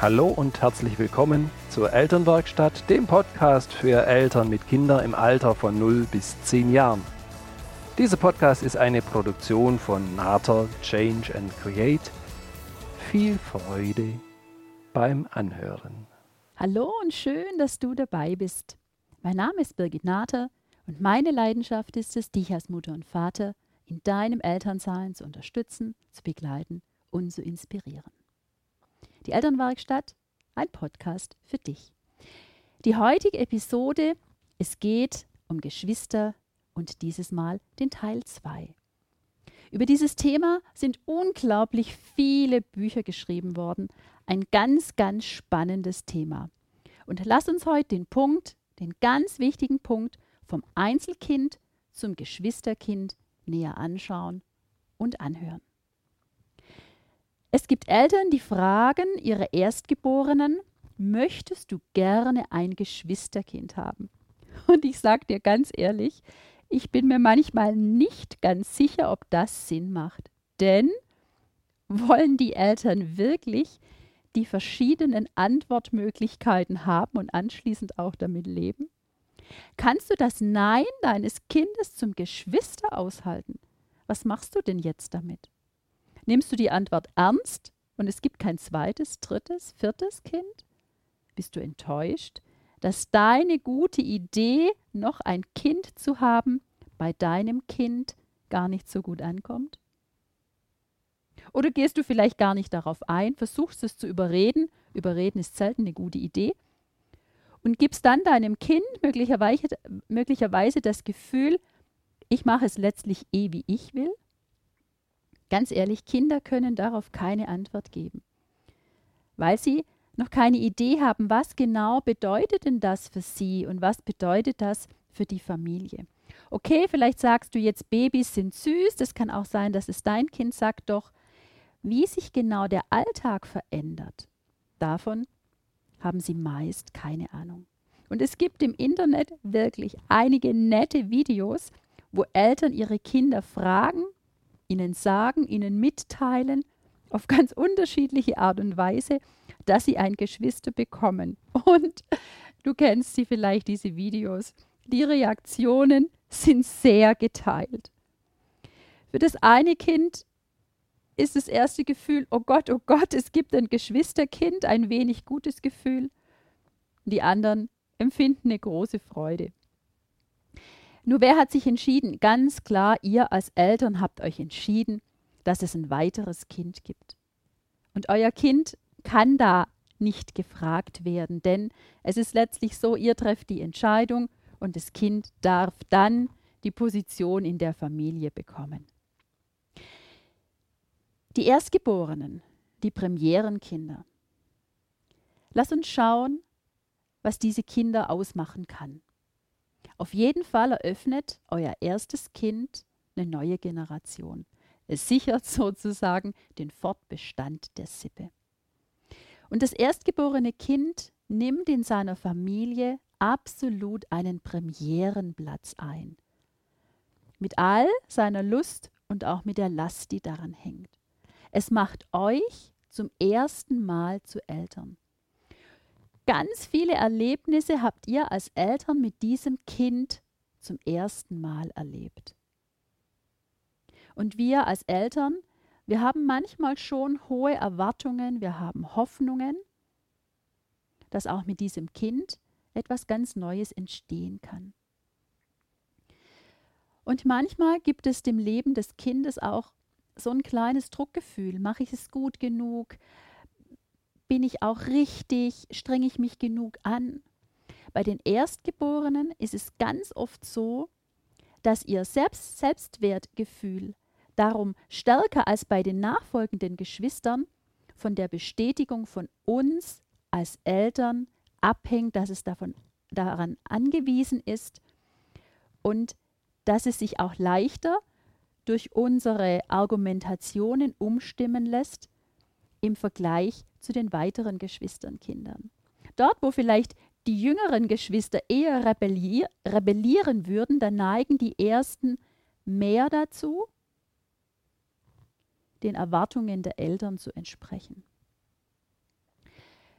Hallo und herzlich willkommen zur Elternwerkstatt, dem Podcast für Eltern mit Kindern im Alter von 0 bis 10 Jahren. Dieser Podcast ist eine Produktion von Nater Change and Create. Viel Freude beim Anhören. Hallo und schön, dass du dabei bist. Mein Name ist Birgit Nater und meine Leidenschaft ist es, dich als Mutter und Vater in deinem Elternsein zu unterstützen, zu begleiten und zu inspirieren. Die Elternwerkstatt, ein Podcast für dich. Die heutige Episode, es geht um Geschwister und dieses Mal den Teil 2. Über dieses Thema sind unglaublich viele Bücher geschrieben worden. Ein ganz, ganz spannendes Thema. Und lass uns heute den Punkt, den ganz wichtigen Punkt vom Einzelkind zum Geschwisterkind näher anschauen und anhören. Es gibt Eltern, die fragen ihre Erstgeborenen, möchtest du gerne ein Geschwisterkind haben? Und ich sage dir ganz ehrlich, ich bin mir manchmal nicht ganz sicher, ob das Sinn macht. Denn wollen die Eltern wirklich die verschiedenen Antwortmöglichkeiten haben und anschließend auch damit leben? Kannst du das Nein deines Kindes zum Geschwister aushalten? Was machst du denn jetzt damit? Nimmst du die Antwort ernst und es gibt kein zweites, drittes, viertes Kind? Bist du enttäuscht, dass deine gute Idee, noch ein Kind zu haben, bei deinem Kind gar nicht so gut ankommt? Oder gehst du vielleicht gar nicht darauf ein, versuchst es zu überreden, überreden ist selten eine gute Idee, und gibst dann deinem Kind möglicherweise, möglicherweise das Gefühl, ich mache es letztlich eh, wie ich will? Ganz ehrlich, Kinder können darauf keine Antwort geben, weil sie noch keine Idee haben, was genau bedeutet denn das für sie und was bedeutet das für die Familie. Okay, vielleicht sagst du jetzt, Babys sind süß, das kann auch sein, dass es dein Kind sagt, doch wie sich genau der Alltag verändert, davon haben sie meist keine Ahnung. Und es gibt im Internet wirklich einige nette Videos, wo Eltern ihre Kinder fragen, ihnen sagen, ihnen mitteilen, auf ganz unterschiedliche Art und Weise, dass sie ein Geschwister bekommen. Und du kennst sie vielleicht, diese Videos. Die Reaktionen sind sehr geteilt. Für das eine Kind ist das erste Gefühl, oh Gott, oh Gott, es gibt ein Geschwisterkind, ein wenig gutes Gefühl. Die anderen empfinden eine große Freude. Nur wer hat sich entschieden? Ganz klar, ihr als Eltern habt euch entschieden, dass es ein weiteres Kind gibt. Und euer Kind kann da nicht gefragt werden, denn es ist letztlich so, ihr trefft die Entscheidung und das Kind darf dann die Position in der Familie bekommen. Die Erstgeborenen, die Premierenkinder. Lass uns schauen, was diese Kinder ausmachen kann. Auf jeden Fall eröffnet euer erstes Kind eine neue Generation. Es sichert sozusagen den Fortbestand der Sippe. Und das erstgeborene Kind nimmt in seiner Familie absolut einen Premierenplatz ein. Mit all seiner Lust und auch mit der Last, die daran hängt. Es macht euch zum ersten Mal zu Eltern ganz viele Erlebnisse habt ihr als Eltern mit diesem Kind zum ersten Mal erlebt. Und wir als Eltern, wir haben manchmal schon hohe Erwartungen, wir haben Hoffnungen, dass auch mit diesem Kind etwas ganz Neues entstehen kann. Und manchmal gibt es dem Leben des Kindes auch so ein kleines Druckgefühl. Mache ich es gut genug? Bin ich auch richtig? Strenge ich mich genug an? Bei den Erstgeborenen ist es ganz oft so, dass ihr Selbst Selbstwertgefühl darum stärker als bei den nachfolgenden Geschwistern von der Bestätigung von uns als Eltern abhängt, dass es davon, daran angewiesen ist und dass es sich auch leichter durch unsere Argumentationen umstimmen lässt im Vergleich zu den weiteren Geschwisternkindern. Dort, wo vielleicht die jüngeren Geschwister eher rebellier rebellieren würden, da neigen die ersten mehr dazu, den Erwartungen der Eltern zu entsprechen.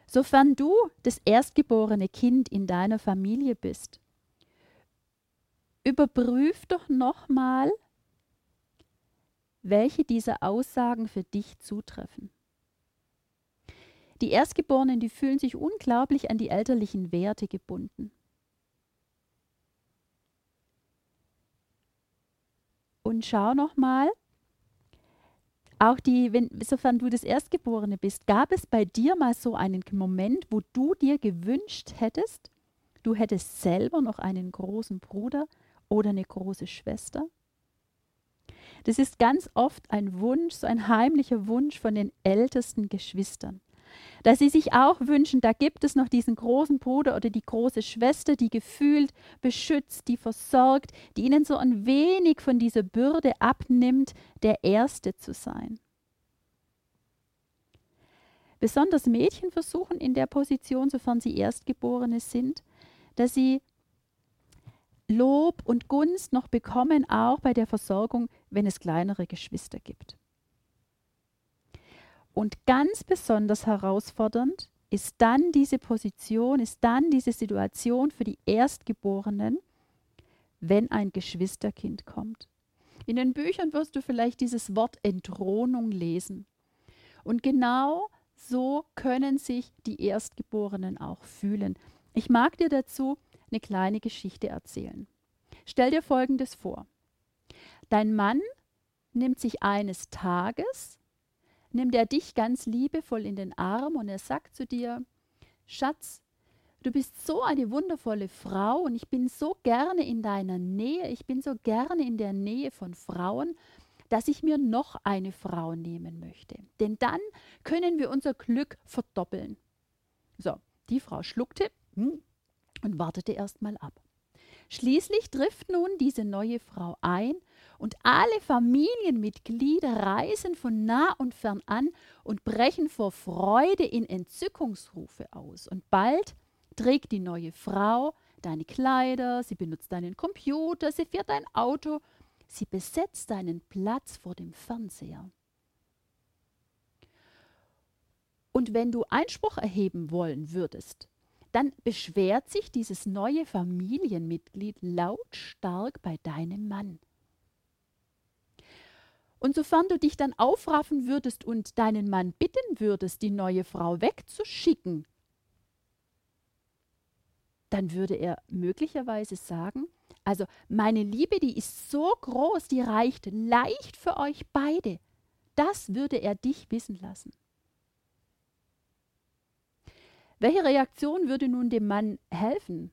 Sofern du das erstgeborene Kind in deiner Familie bist, überprüf doch nochmal, welche dieser Aussagen für dich zutreffen. Die Erstgeborenen, die fühlen sich unglaublich an die elterlichen Werte gebunden. Und schau nochmal, auch die, wenn, sofern du das Erstgeborene bist, gab es bei dir mal so einen Moment, wo du dir gewünscht hättest, du hättest selber noch einen großen Bruder oder eine große Schwester? Das ist ganz oft ein Wunsch, so ein heimlicher Wunsch von den ältesten Geschwistern. Dass sie sich auch wünschen, da gibt es noch diesen großen Bruder oder die große Schwester, die gefühlt beschützt, die versorgt, die ihnen so ein wenig von dieser Bürde abnimmt, der Erste zu sein. Besonders Mädchen versuchen in der Position, sofern sie Erstgeborene sind, dass sie Lob und Gunst noch bekommen, auch bei der Versorgung, wenn es kleinere Geschwister gibt. Und ganz besonders herausfordernd ist dann diese Position, ist dann diese Situation für die Erstgeborenen, wenn ein Geschwisterkind kommt. In den Büchern wirst du vielleicht dieses Wort Entthronung lesen. Und genau so können sich die Erstgeborenen auch fühlen. Ich mag dir dazu eine kleine Geschichte erzählen. Stell dir Folgendes vor. Dein Mann nimmt sich eines Tages nimmt er dich ganz liebevoll in den Arm und er sagt zu dir, Schatz, du bist so eine wundervolle Frau und ich bin so gerne in deiner Nähe, ich bin so gerne in der Nähe von Frauen, dass ich mir noch eine Frau nehmen möchte. Denn dann können wir unser Glück verdoppeln. So, die Frau schluckte hm, und wartete erst mal ab. Schließlich trifft nun diese neue Frau ein und alle Familienmitglieder reisen von nah und fern an und brechen vor Freude in Entzückungsrufe aus. Und bald trägt die neue Frau deine Kleider, sie benutzt deinen Computer, sie fährt dein Auto, sie besetzt deinen Platz vor dem Fernseher. Und wenn du Einspruch erheben wollen würdest, dann beschwert sich dieses neue Familienmitglied lautstark bei deinem Mann. Und sofern du dich dann aufraffen würdest und deinen Mann bitten würdest, die neue Frau wegzuschicken, dann würde er möglicherweise sagen, also meine Liebe, die ist so groß, die reicht leicht für euch beide. Das würde er dich wissen lassen. Welche Reaktion würde nun dem Mann helfen?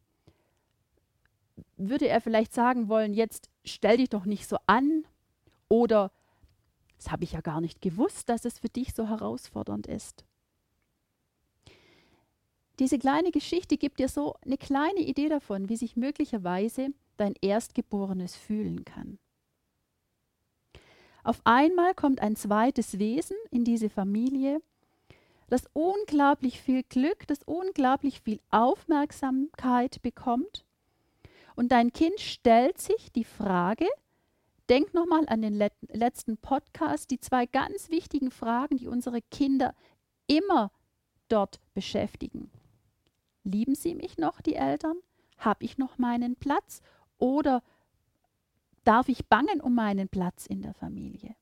Würde er vielleicht sagen wollen, jetzt stell dich doch nicht so an oder das habe ich ja gar nicht gewusst, dass es für dich so herausfordernd ist. Diese kleine Geschichte gibt dir so eine kleine Idee davon, wie sich möglicherweise dein Erstgeborenes fühlen kann. Auf einmal kommt ein zweites Wesen in diese Familie das unglaublich viel Glück, das unglaublich viel Aufmerksamkeit bekommt. Und dein Kind stellt sich die Frage, denk nochmal an den let letzten Podcast, die zwei ganz wichtigen Fragen, die unsere Kinder immer dort beschäftigen. Lieben sie mich noch, die Eltern? Habe ich noch meinen Platz? Oder darf ich bangen um meinen Platz in der Familie?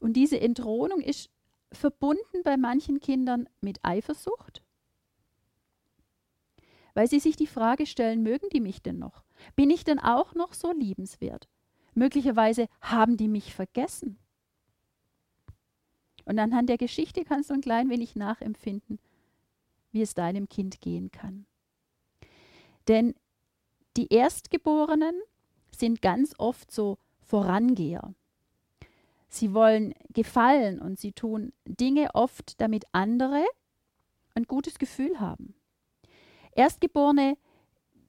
Und diese Entthronung ist verbunden bei manchen Kindern mit Eifersucht, weil sie sich die Frage stellen, mögen die mich denn noch? Bin ich denn auch noch so liebenswert? Möglicherweise haben die mich vergessen. Und anhand der Geschichte kannst du ein klein wenig nachempfinden, wie es deinem Kind gehen kann. Denn die Erstgeborenen sind ganz oft so Vorangeher. Sie wollen gefallen und sie tun Dinge oft, damit andere ein gutes Gefühl haben. Erstgeborene,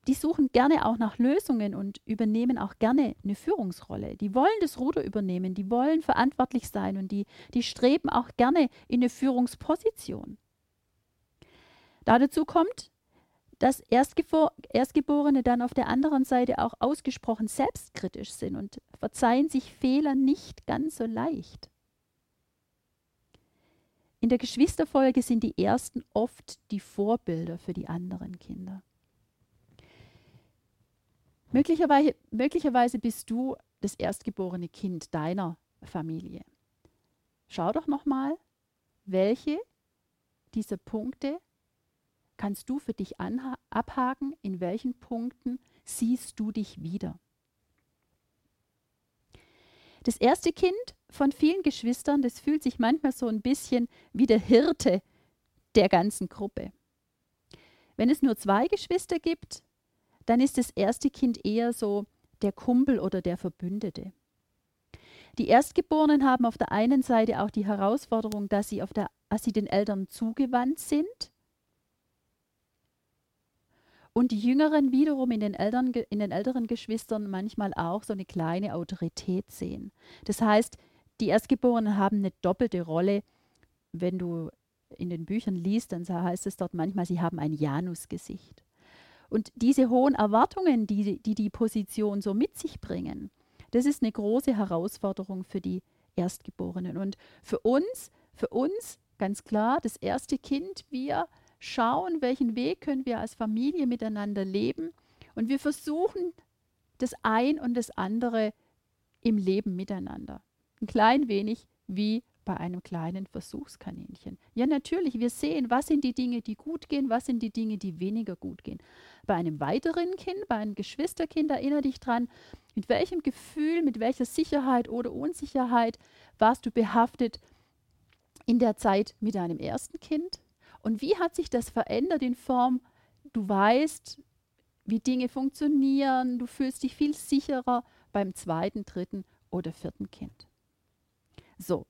die suchen gerne auch nach Lösungen und übernehmen auch gerne eine Führungsrolle. Die wollen das Ruder übernehmen, die wollen verantwortlich sein und die, die streben auch gerne in eine Führungsposition. dazu kommt, dass Erstgeborene dann auf der anderen Seite auch ausgesprochen selbstkritisch sind und verzeihen sich Fehler nicht ganz so leicht. in der Geschwisterfolge sind die Ersten oft die Vorbilder für die anderen Kinder. Möglicherweise, möglicherweise bist du das erstgeborene Kind deiner Familie. Schau doch nochmal, welche dieser Punkte kannst du für dich abhaken, in welchen Punkten siehst du dich wieder. Das erste Kind von vielen Geschwistern, das fühlt sich manchmal so ein bisschen wie der Hirte der ganzen Gruppe. Wenn es nur zwei Geschwister gibt, dann ist das erste Kind eher so der Kumpel oder der Verbündete. Die Erstgeborenen haben auf der einen Seite auch die Herausforderung, dass sie, der, dass sie den Eltern zugewandt sind und die Jüngeren wiederum in den, Eltern, in den älteren Geschwistern manchmal auch so eine kleine Autorität sehen. Das heißt, die Erstgeborenen haben eine doppelte Rolle. Wenn du in den Büchern liest, dann heißt es dort manchmal, sie haben ein Janusgesicht. Und diese hohen Erwartungen, die, die die Position so mit sich bringen, das ist eine große Herausforderung für die Erstgeborenen. Und für uns, für uns ganz klar, das erste Kind, wir schauen, welchen Weg können wir als Familie miteinander leben. Und wir versuchen das ein und das andere im Leben miteinander. Ein klein wenig wie bei einem kleinen Versuchskaninchen. Ja, natürlich, wir sehen, was sind die Dinge, die gut gehen, was sind die Dinge, die weniger gut gehen. Bei einem weiteren Kind, bei einem Geschwisterkind, erinnere dich dran, mit welchem Gefühl, mit welcher Sicherheit oder Unsicherheit warst du behaftet in der Zeit mit deinem ersten Kind? Und wie hat sich das verändert in Form, du weißt, wie Dinge funktionieren, du fühlst dich viel sicherer beim zweiten, dritten oder vierten Kind. So,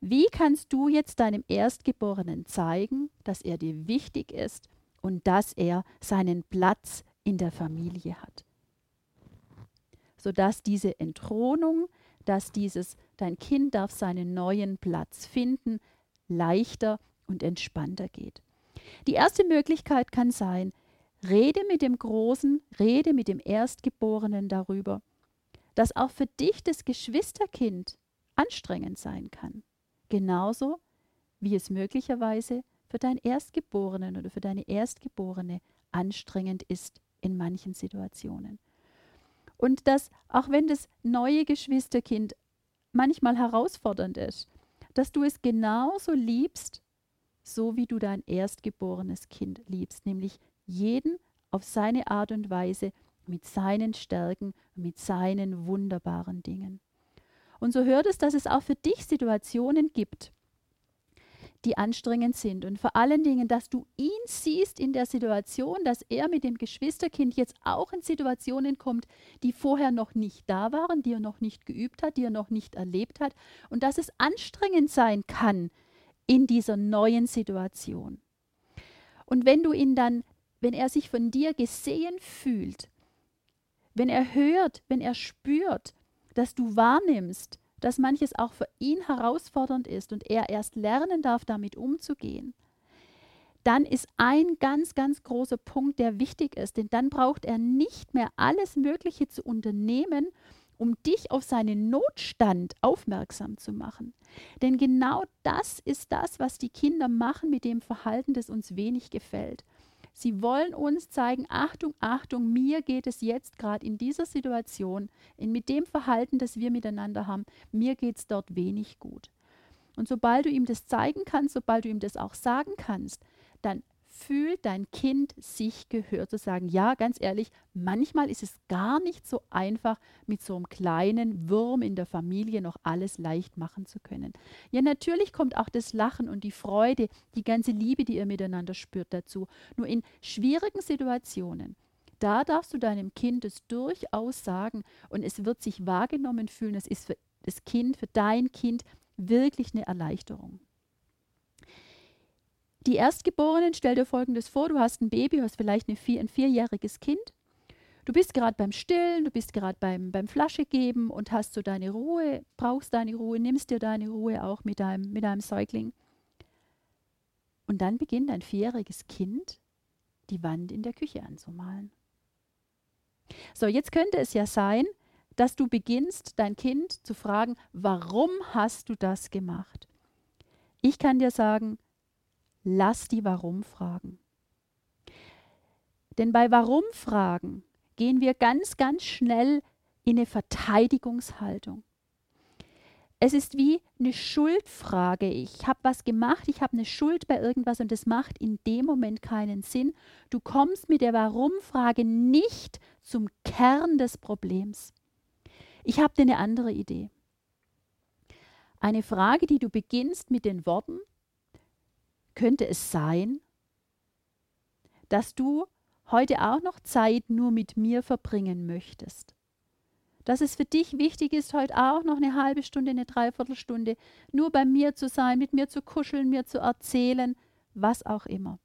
wie kannst du jetzt deinem Erstgeborenen zeigen, dass er dir wichtig ist und dass er seinen Platz in der Familie hat? Sodass diese Entthronung, dass dieses, dein Kind darf seinen neuen Platz finden, leichter und entspannter geht. Die erste Möglichkeit kann sein, rede mit dem Großen, rede mit dem Erstgeborenen darüber, dass auch für dich das Geschwisterkind anstrengend sein kann. Genauso wie es möglicherweise für deinen Erstgeborenen oder für deine Erstgeborene anstrengend ist in manchen Situationen. Und dass auch wenn das neue Geschwisterkind manchmal herausfordernd ist, dass du es genauso liebst, so wie du dein erstgeborenes Kind liebst, nämlich jeden auf seine Art und Weise mit seinen Stärken, mit seinen wunderbaren Dingen. Und so hört es, dass es auch für dich Situationen gibt, die anstrengend sind. Und vor allen Dingen, dass du ihn siehst in der Situation, dass er mit dem Geschwisterkind jetzt auch in Situationen kommt, die vorher noch nicht da waren, die er noch nicht geübt hat, die er noch nicht erlebt hat. Und dass es anstrengend sein kann in dieser neuen Situation. Und wenn du ihn dann, wenn er sich von dir gesehen fühlt, wenn er hört, wenn er spürt, dass du wahrnimmst, dass manches auch für ihn herausfordernd ist und er erst lernen darf, damit umzugehen, dann ist ein ganz, ganz großer Punkt, der wichtig ist. Denn dann braucht er nicht mehr alles Mögliche zu unternehmen, um dich auf seinen Notstand aufmerksam zu machen. Denn genau das ist das, was die Kinder machen mit dem Verhalten, das uns wenig gefällt. Sie wollen uns zeigen, Achtung, Achtung, mir geht es jetzt gerade in dieser Situation, in, mit dem Verhalten, das wir miteinander haben, mir geht es dort wenig gut. Und sobald du ihm das zeigen kannst, sobald du ihm das auch sagen kannst, dann fühlt dein Kind sich gehört zu sagen, ja, ganz ehrlich, manchmal ist es gar nicht so einfach, mit so einem kleinen Wurm in der Familie noch alles leicht machen zu können. Ja, natürlich kommt auch das Lachen und die Freude, die ganze Liebe, die ihr miteinander spürt dazu. Nur in schwierigen Situationen, da darfst du deinem Kind es durchaus sagen und es wird sich wahrgenommen fühlen. Es ist für das Kind, für dein Kind wirklich eine Erleichterung. Die Erstgeborenen, stell dir folgendes vor, du hast ein Baby, hast vielleicht vier, ein vierjähriges Kind. Du bist gerade beim Stillen, du bist gerade beim, beim Flasche geben und hast so deine Ruhe, brauchst deine Ruhe, nimmst dir deine Ruhe auch mit deinem, mit deinem Säugling. Und dann beginnt ein vierjähriges Kind, die Wand in der Küche anzumalen. So, jetzt könnte es ja sein, dass du beginnst, dein Kind zu fragen, warum hast du das gemacht? Ich kann dir sagen, lass die Warum-Fragen. Denn bei Warum-Fragen gehen wir ganz, ganz schnell in eine Verteidigungshaltung. Es ist wie eine Schuldfrage. Ich habe was gemacht, ich habe eine Schuld bei irgendwas und das macht in dem Moment keinen Sinn. Du kommst mit der Warum-Frage nicht zum Kern des Problems. Ich habe dir eine andere Idee. Eine Frage, die du beginnst mit den Worten, könnte es sein, dass du heute auch noch Zeit nur mit mir verbringen möchtest? dass es für dich wichtig ist, heute auch noch eine halbe Stunde, eine Dreiviertelstunde nur bei mir zu sein, mit mir zu kuscheln, mir zu erzählen, was auch immer.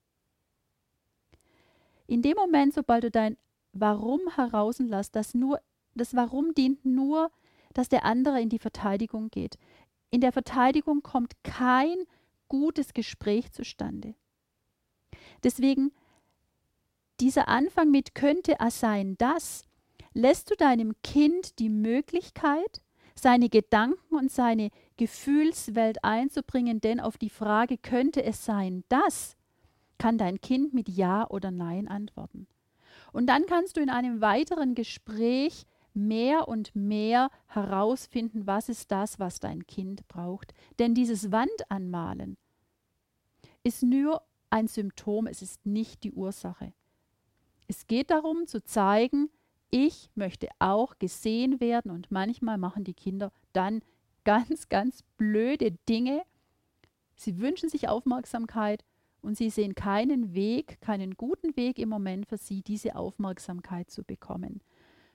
In dem Moment, sobald du dein Warum herauslässt, das nur, das Warum dient nur, dass der andere in die Verteidigung geht. In der Verteidigung kommt kein gutes Gespräch zustande. Deswegen dieser Anfang mit könnte es sein, dass lässt du deinem Kind die Möglichkeit, seine Gedanken und seine Gefühlswelt einzubringen, denn auf die Frage könnte es sein, das kann dein Kind mit Ja oder Nein antworten. Und dann kannst du in einem weiteren Gespräch mehr und mehr herausfinden, was ist das, was dein Kind braucht. Denn dieses Wandanmalen ist nur ein Symptom, es ist nicht die Ursache. Es geht darum zu zeigen, ich möchte auch gesehen werden und manchmal machen die Kinder dann ganz, ganz blöde Dinge. Sie wünschen sich Aufmerksamkeit und sie sehen keinen Weg, keinen guten Weg im Moment für sie, diese Aufmerksamkeit zu bekommen.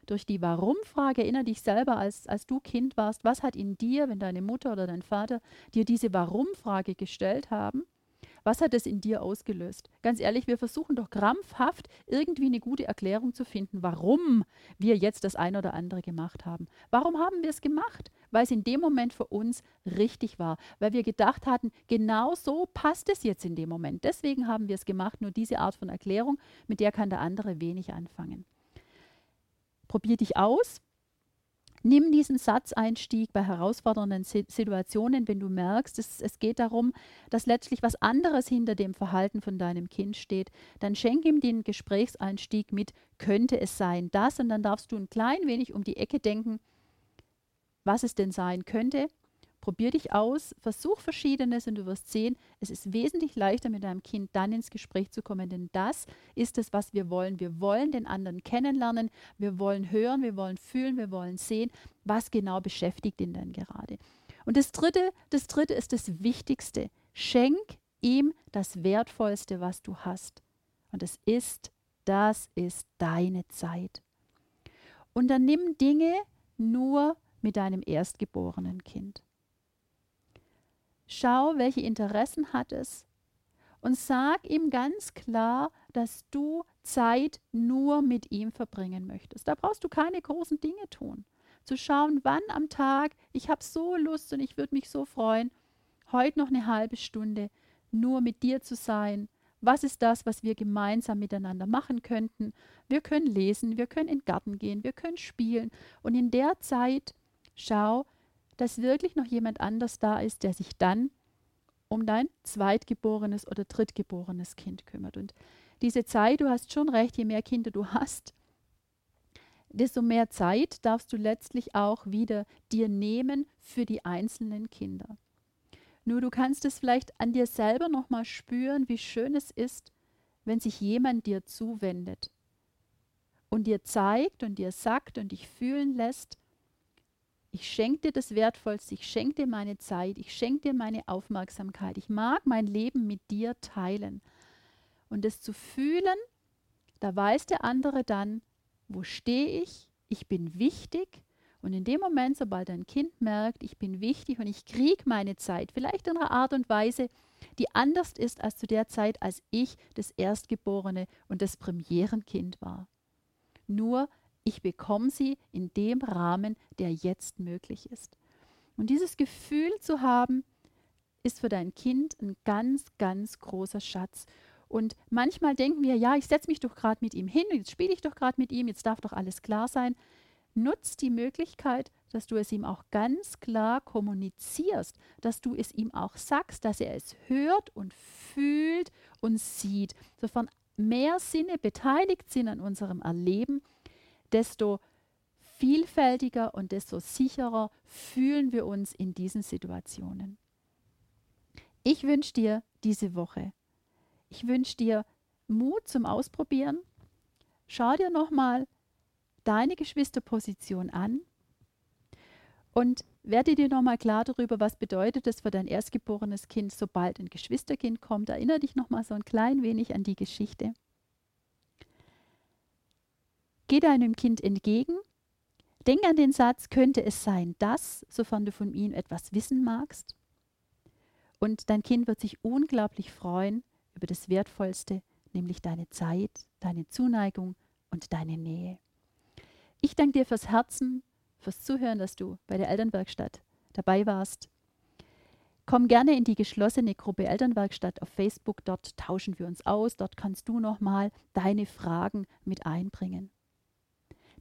Durch die Warum-Frage erinnere dich selber, als, als du Kind warst, was hat in dir, wenn deine Mutter oder dein Vater dir diese Warum-Frage gestellt haben, was hat es in dir ausgelöst? Ganz ehrlich, wir versuchen doch krampfhaft irgendwie eine gute Erklärung zu finden, warum wir jetzt das eine oder andere gemacht haben. Warum haben wir es gemacht? Weil es in dem Moment für uns richtig war, weil wir gedacht hatten, genau so passt es jetzt in dem Moment. Deswegen haben wir es gemacht. Nur diese Art von Erklärung, mit der kann der andere wenig anfangen. Probier dich aus, Nimm diesen Satzeinstieg bei herausfordernden Situationen, wenn du merkst, es, es, geht darum, dass letztlich was anderes hinter dem Verhalten von deinem Kind steht. Dann schenk ihm den Gesprächseinstieg mit, könnte es sein das? Und dann darfst du ein klein wenig um die Ecke denken, was es denn sein könnte. Probier dich aus, versuch Verschiedenes und du wirst sehen, es ist wesentlich leichter mit deinem Kind dann ins Gespräch zu kommen, denn das ist es, was wir wollen. Wir wollen den anderen kennenlernen, wir wollen hören, wir wollen fühlen, wir wollen sehen, was genau beschäftigt ihn denn gerade. Und das dritte, das dritte ist das Wichtigste. Schenk ihm das Wertvollste, was du hast. Und es ist, das ist deine Zeit. Und dann nimm Dinge nur mit deinem erstgeborenen Kind. Schau, welche Interessen hat es und sag ihm ganz klar, dass du Zeit nur mit ihm verbringen möchtest. Da brauchst du keine großen Dinge tun. Zu schauen, wann am Tag, ich habe so Lust und ich würde mich so freuen, heute noch eine halbe Stunde nur mit dir zu sein. Was ist das, was wir gemeinsam miteinander machen könnten? Wir können lesen, wir können in den Garten gehen, wir können spielen. Und in der Zeit schau, dass wirklich noch jemand anders da ist, der sich dann um dein zweitgeborenes oder drittgeborenes Kind kümmert. Und diese Zeit, du hast schon recht, je mehr Kinder du hast, desto mehr Zeit darfst du letztlich auch wieder dir nehmen für die einzelnen Kinder. Nur du kannst es vielleicht an dir selber nochmal spüren, wie schön es ist, wenn sich jemand dir zuwendet und dir zeigt und dir sagt und dich fühlen lässt, ich schenke dir das Wertvollste, ich schenke dir meine Zeit, ich schenke dir meine Aufmerksamkeit. Ich mag mein Leben mit dir teilen. Und es zu fühlen, da weiß der andere dann, wo stehe ich, ich bin wichtig. Und in dem Moment, sobald ein Kind merkt, ich bin wichtig und ich kriege meine Zeit, vielleicht in einer Art und Weise, die anders ist als zu der Zeit, als ich das Erstgeborene und das Premierenkind war. Nur ich bekomme sie in dem Rahmen, der jetzt möglich ist. Und dieses Gefühl zu haben, ist für dein Kind ein ganz, ganz großer Schatz. Und manchmal denken wir, ja, ich setze mich doch gerade mit ihm hin, jetzt spiele ich doch gerade mit ihm, jetzt darf doch alles klar sein. Nutz die Möglichkeit, dass du es ihm auch ganz klar kommunizierst, dass du es ihm auch sagst, dass er es hört und fühlt und sieht. Sofern mehr Sinne beteiligt sind an unserem Erleben, desto vielfältiger und desto sicherer fühlen wir uns in diesen Situationen. Ich wünsche dir diese Woche, ich wünsche dir Mut zum Ausprobieren. Schau dir nochmal deine Geschwisterposition an und werde dir nochmal klar darüber, was bedeutet es für dein erstgeborenes Kind, sobald ein Geschwisterkind kommt. Erinnere dich nochmal so ein klein wenig an die Geschichte. Geh deinem Kind entgegen. Denk an den Satz, könnte es sein, dass, sofern du von ihm etwas wissen magst. Und dein Kind wird sich unglaublich freuen über das Wertvollste, nämlich deine Zeit, deine Zuneigung und deine Nähe. Ich danke dir fürs Herzen, fürs Zuhören, dass du bei der Elternwerkstatt dabei warst. Komm gerne in die geschlossene Gruppe Elternwerkstatt auf Facebook. Dort tauschen wir uns aus. Dort kannst du nochmal deine Fragen mit einbringen.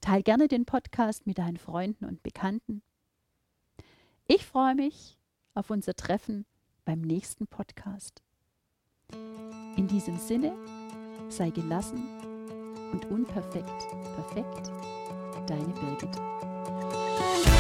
Teil gerne den Podcast mit deinen Freunden und Bekannten. Ich freue mich auf unser Treffen beim nächsten Podcast. In diesem Sinne, sei gelassen und unperfekt perfekt, deine Birgit.